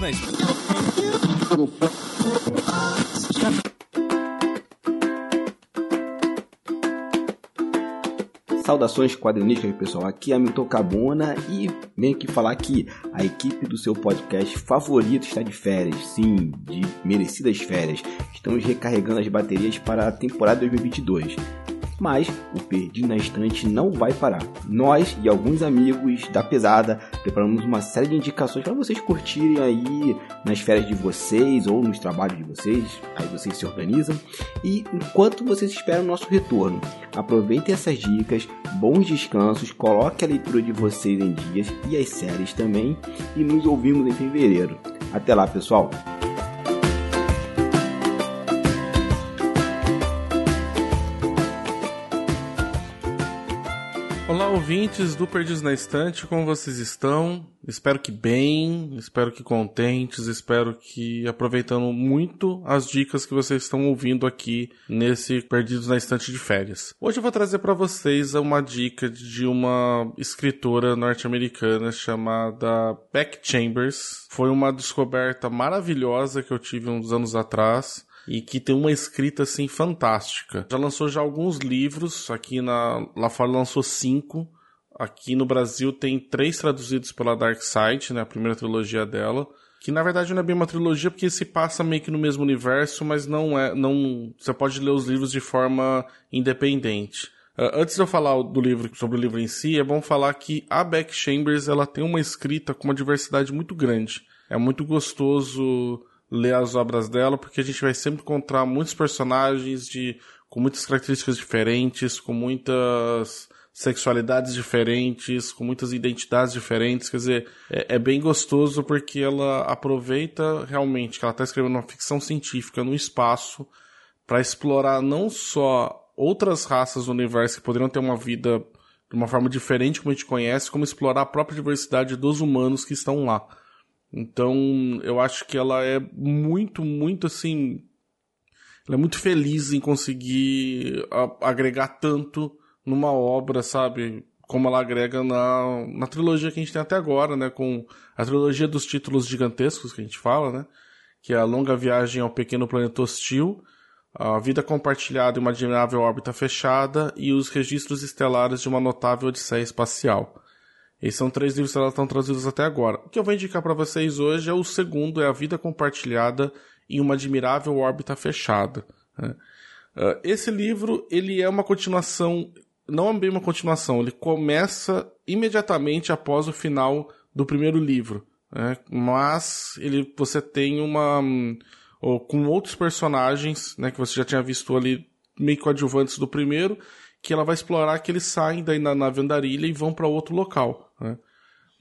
Na. Saudações quadrinísticas, pessoal. Aqui é Milton Cabona e venho aqui falar que a equipe do seu podcast favorito está de férias. Sim, de merecidas férias. Estamos recarregando as baterias para a temporada 2022 mas o Perdido na Estante não vai parar. Nós e alguns amigos da pesada preparamos uma série de indicações para vocês curtirem aí nas férias de vocês ou nos trabalhos de vocês, aí vocês se organizam. E enquanto vocês esperam o nosso retorno, aproveitem essas dicas, bons descansos, coloque a leitura de vocês em dias e as séries também e nos ouvimos em fevereiro. Até lá, pessoal! Olá, ouvintes do Perdidos na Estante, como vocês estão? Espero que bem, espero que contentes, espero que aproveitando muito as dicas que vocês estão ouvindo aqui nesse Perdidos na Estante de férias. Hoje eu vou trazer para vocês uma dica de uma escritora norte-americana chamada Beck Chambers. Foi uma descoberta maravilhosa que eu tive uns anos atrás e que tem uma escrita assim fantástica. Já lançou já alguns livros, aqui na lá fora lançou cinco. Aqui no Brasil tem três traduzidos pela Dark Side, né, a primeira trilogia dela, que na verdade não é bem uma trilogia porque se passa meio que no mesmo universo, mas não é, não, você pode ler os livros de forma independente. Uh, antes de eu falar do livro, sobre o livro em si, é bom falar que a Beck Chambers ela tem uma escrita com uma diversidade muito grande. É muito gostoso ler as obras dela, porque a gente vai sempre encontrar muitos personagens de com muitas características diferentes, com muitas sexualidades diferentes, com muitas identidades diferentes. Quer dizer, é, é bem gostoso porque ela aproveita realmente que ela está escrevendo uma ficção científica no espaço para explorar não só outras raças do universo que poderiam ter uma vida de uma forma diferente como a gente conhece, como explorar a própria diversidade dos humanos que estão lá. Então, eu acho que ela é muito, muito assim. Ela é muito feliz em conseguir agregar tanto numa obra, sabe? Como ela agrega na, na trilogia que a gente tem até agora, né? Com a trilogia dos títulos gigantescos que a gente fala, né? Que é a longa viagem ao pequeno planeta hostil, a vida compartilhada em uma admirável órbita fechada e os registros estelares de uma notável odisseia espacial. Esses são três livros que estão traduzidos até agora. O que eu vou indicar para vocês hoje é o segundo, é A Vida Compartilhada em uma Admirável Órbita Fechada. Né? Uh, esse livro, ele é uma continuação, não é bem uma continuação, ele começa imediatamente após o final do primeiro livro. Né? Mas ele, você tem uma... Um, com outros personagens, né, que você já tinha visto ali meio coadjuvantes do primeiro, que ela vai explorar que eles saem daí na nave andarilha e vão para outro local. Né?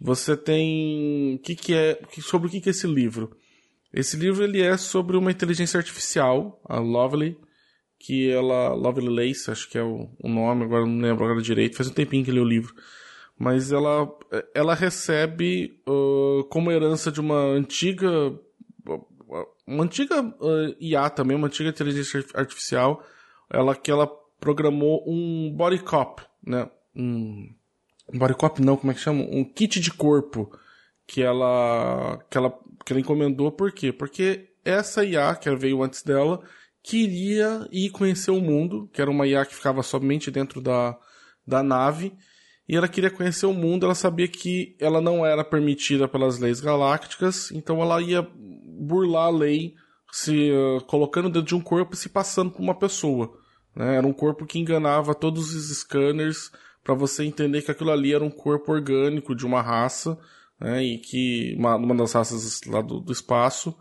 Você tem. O que, que é. Sobre o que, que é esse livro? Esse livro ele é sobre uma inteligência artificial, a Lovely, que ela. Lovely Lace, acho que é o, o nome, agora não lembro agora direito, faz um tempinho que eu li o livro. Mas ela, ela recebe uh, como herança de uma antiga. Uma antiga uh, IA também, uma antiga inteligência artificial, ela que ela programou um body cop, né? Um, um body cop não, como é que chama? Um kit de corpo que ela que ela que ela encomendou por quê? Porque essa IA que veio antes dela queria ir conhecer o mundo, que era uma IA que ficava somente dentro da, da nave, e ela queria conhecer o mundo, ela sabia que ela não era permitida pelas leis galácticas, então ela ia burlar a lei se uh, colocando dentro de um corpo e se passando por uma pessoa. Né? Era um corpo que enganava todos os scanners para você entender que aquilo ali era um corpo orgânico de uma raça, né? e que uma, uma das raças lá do, do espaço.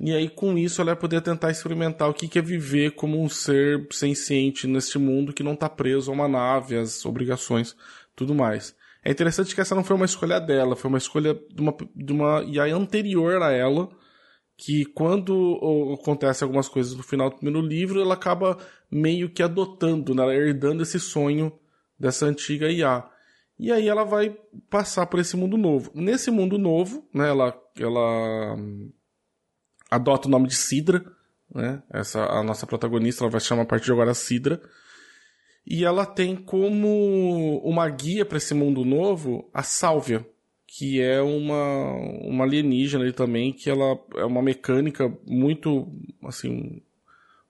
E aí, com isso, ela ia poder tentar experimentar o que, que é viver como um ser senciente neste mundo que não está preso a uma nave, as obrigações, tudo mais. É interessante que essa não foi uma escolha dela, foi uma escolha de uma, de uma IA anterior a ela, que quando acontece algumas coisas no final do primeiro livro, ela acaba meio que adotando, né? herdando esse sonho dessa antiga IA. E aí ela vai passar por esse mundo novo. Nesse mundo novo, né, ela, ela hum, adota o nome de Sidra, né? Essa a nossa protagonista, ela vai chamar a partir de agora Sidra. E ela tem como uma guia para esse mundo novo a Sálvia, que é uma, uma alienígena ali também, que ela é uma mecânica muito, assim,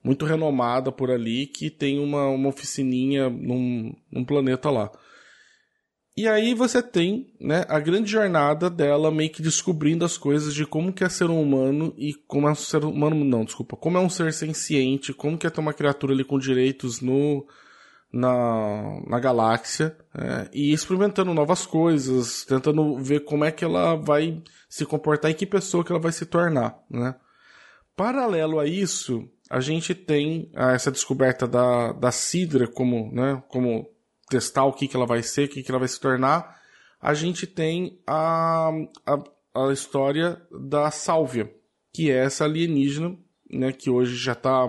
muito renomada por ali, que tem uma, uma oficininha num, num planeta lá. E aí você tem, né, a grande jornada dela meio que descobrindo as coisas de como que é ser um humano e como é um ser humano, não, desculpa, como é um ser senciente, como que é ter uma criatura ali com direitos no na, na galáxia é, e experimentando novas coisas, tentando ver como é que ela vai se comportar e que pessoa que ela vai se tornar, né? Paralelo a isso, a gente tem essa descoberta da, da Sidra como, né, como testar o que, que ela vai ser, o que, que ela vai se tornar. A gente tem a, a, a história da Sálvia, que é essa alienígena, né, que hoje já está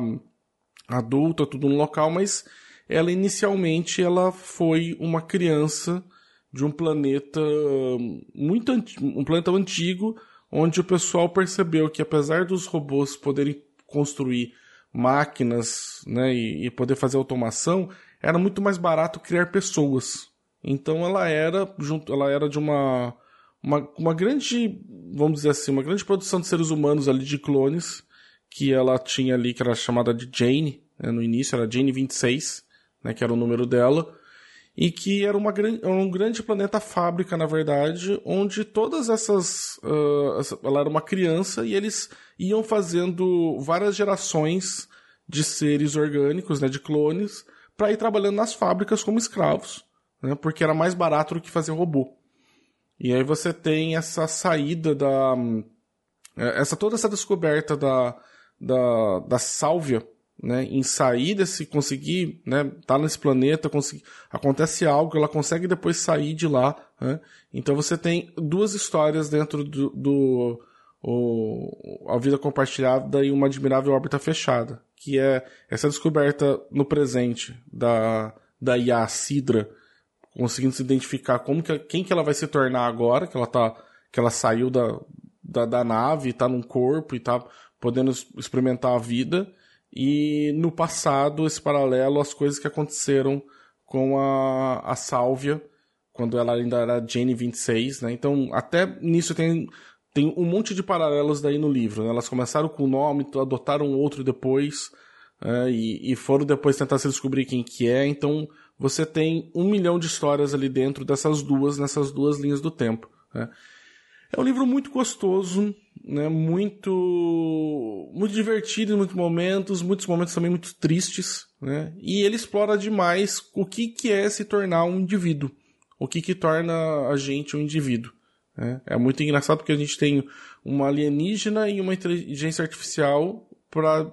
adulta, tudo no local, mas ela inicialmente ela foi uma criança de um planeta muito um planeta antigo, onde o pessoal percebeu que apesar dos robôs poderem construir máquinas, né, e, e poder fazer automação, era muito mais barato criar pessoas. Então ela era junto, ela era de uma, uma uma grande, vamos dizer assim, uma grande produção de seres humanos ali de clones que ela tinha ali que era chamada de Jane, né, no início era Jane 26 né, que era o número dela, e que era uma, um grande planeta fábrica, na verdade, onde todas essas. Uh, ela era uma criança e eles iam fazendo várias gerações de seres orgânicos, né, de clones, para ir trabalhando nas fábricas como escravos, né, porque era mais barato do que fazer robô. E aí você tem essa saída da. Essa, toda essa descoberta da, da, da sálvia né, em sair desse, conseguir, né, tá nesse planeta, conseguir, acontece algo, ela consegue depois sair de lá, né? Então você tem duas histórias dentro do, do o, a vida compartilhada e uma admirável órbita fechada, que é essa descoberta no presente da da IA Sidra, conseguindo se identificar como que, quem que ela vai se tornar agora, que ela tá que ela saiu da, da, da nave, está num corpo e tá podendo experimentar a vida e no passado, esse paralelo às coisas que aconteceram com a, a Sálvia, quando ela ainda era Jane 26, né? Então, até nisso tem, tem um monte de paralelos daí no livro. Né? Elas começaram com o nome, adotaram outro depois, é, e, e, foram depois tentar se descobrir quem que é. Então, você tem um milhão de histórias ali dentro dessas duas, nessas duas linhas do tempo. Né? É um livro muito gostoso, né? Muito, muito divertido em muitos momentos, muitos momentos também muito tristes, né? E ele explora demais o que, que é se tornar um indivíduo, o que, que torna a gente um indivíduo. Né? É muito engraçado porque a gente tem uma alienígena e uma inteligência artificial para,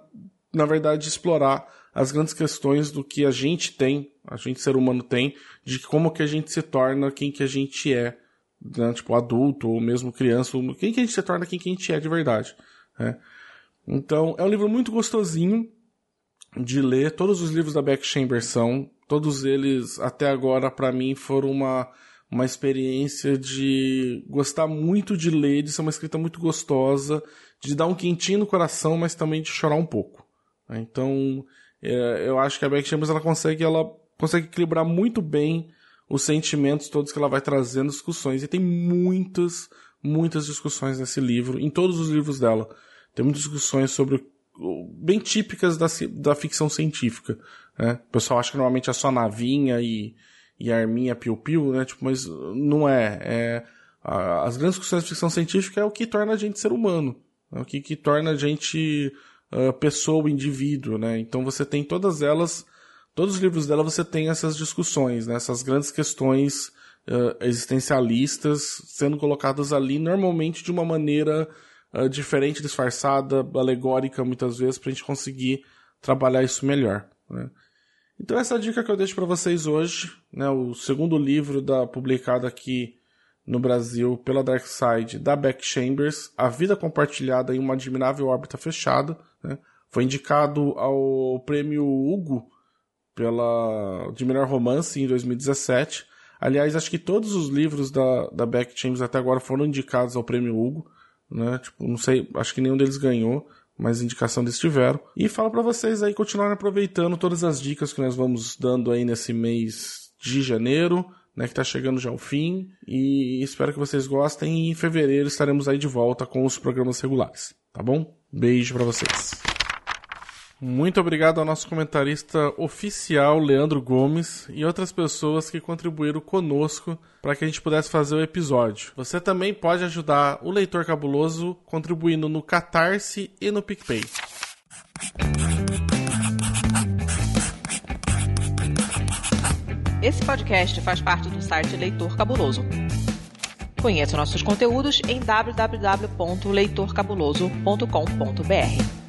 na verdade, explorar as grandes questões do que a gente tem, a gente ser humano tem, de como que a gente se torna quem que a gente é né, tipo adulto ou mesmo criança, quem que a gente se torna, quem que a gente é de verdade. Né? Então, é um livro muito gostosinho de ler. Todos os livros da Beck Chambers são, todos eles até agora para mim foram uma uma experiência de gostar muito de ler, de ser uma escrita muito gostosa, de dar um quentinho no coração, mas também de chorar um pouco. Né? Então, é, eu acho que a Beck Chambers ela consegue, ela consegue equilibrar muito bem os sentimentos todos que ela vai trazendo, discussões. E tem muitas, muitas discussões nesse livro, em todos os livros dela. Tem muitas discussões sobre bem típicas da, da ficção científica. Né? O pessoal acha que normalmente é só navinha e, e arminha piu-piu, né? Tipo, mas não é. é a, as grandes discussões de ficção científica é o que torna a gente ser humano. É o que, que torna a gente uh, pessoa, indivíduo, né? Então você tem todas elas todos os livros dela você tem essas discussões, né? essas grandes questões uh, existencialistas sendo colocadas ali, normalmente de uma maneira uh, diferente, disfarçada, alegórica, muitas vezes, para a gente conseguir trabalhar isso melhor. Né? Então essa é dica que eu deixo para vocês hoje, né? o segundo livro da publicado aqui no Brasil pela Dark Side da Beck Chambers, A Vida Compartilhada em uma Admirável Órbita Fechada. Né? Foi indicado ao prêmio Hugo pela de melhor romance em 2017. Aliás, acho que todos os livros da, da Beck Chambers até agora foram indicados ao prêmio Hugo, né? Tipo, não sei, acho que nenhum deles ganhou, mas indicação eles tiveram. E falo para vocês aí continuarem aproveitando todas as dicas que nós vamos dando aí nesse mês de janeiro, né, que está chegando já ao fim. E espero que vocês gostem. E em fevereiro estaremos aí de volta com os programas regulares. Tá bom? Beijo para vocês. Muito obrigado ao nosso comentarista oficial, Leandro Gomes, e outras pessoas que contribuíram conosco para que a gente pudesse fazer o episódio. Você também pode ajudar o Leitor Cabuloso contribuindo no Catarse e no PicPay. Esse podcast faz parte do site Leitor Cabuloso. Conheça nossos conteúdos em www.leitorcabuloso.com.br.